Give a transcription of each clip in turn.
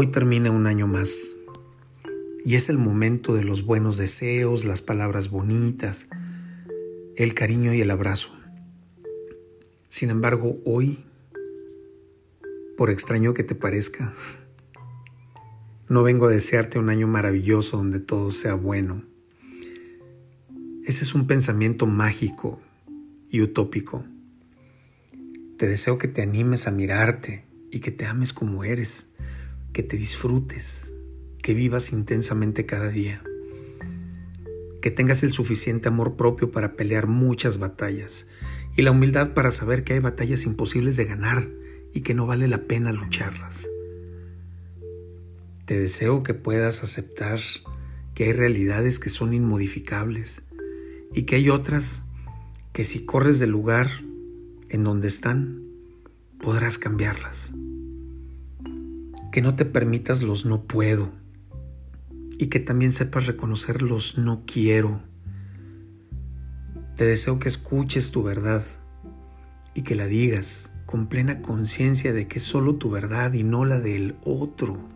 Hoy termina un año más y es el momento de los buenos deseos, las palabras bonitas, el cariño y el abrazo. Sin embargo, hoy, por extraño que te parezca, no vengo a desearte un año maravilloso donde todo sea bueno. Ese es un pensamiento mágico y utópico. Te deseo que te animes a mirarte y que te ames como eres, que te disfrutes, que vivas intensamente cada día, que tengas el suficiente amor propio para pelear muchas batallas y la humildad para saber que hay batallas imposibles de ganar y que no vale la pena lucharlas. Te deseo que puedas aceptar que hay realidades que son inmodificables y que hay otras que si corres del lugar en donde están, podrás cambiarlas. Que no te permitas los no puedo y que también sepas reconocer los no quiero. Te deseo que escuches tu verdad y que la digas con plena conciencia de que es solo tu verdad y no la del otro.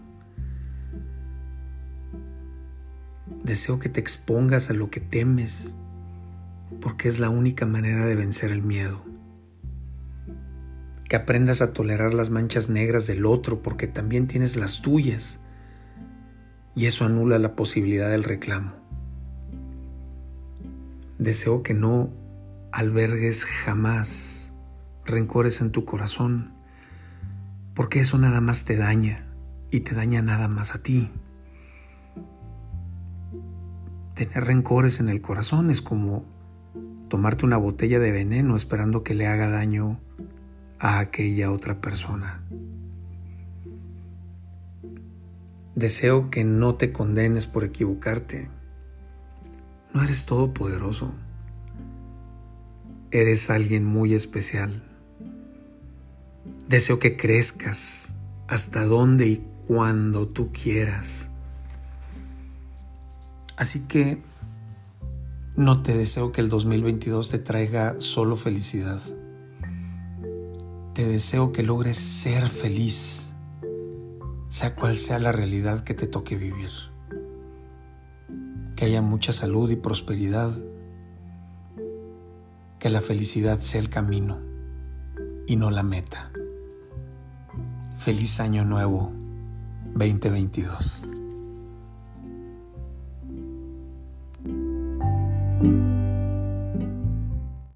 Deseo que te expongas a lo que temes, porque es la única manera de vencer el miedo que aprendas a tolerar las manchas negras del otro porque también tienes las tuyas y eso anula la posibilidad del reclamo. Deseo que no albergues jamás rencores en tu corazón porque eso nada más te daña y te daña nada más a ti. Tener rencores en el corazón es como tomarte una botella de veneno esperando que le haga daño a aquella otra persona. Deseo que no te condenes por equivocarte. No eres todopoderoso. Eres alguien muy especial. Deseo que crezcas hasta donde y cuando tú quieras. Así que no te deseo que el 2022 te traiga solo felicidad te deseo que logres ser feliz, sea cual sea la realidad que te toque vivir. Que haya mucha salud y prosperidad. Que la felicidad sea el camino y no la meta. Feliz año nuevo 2022.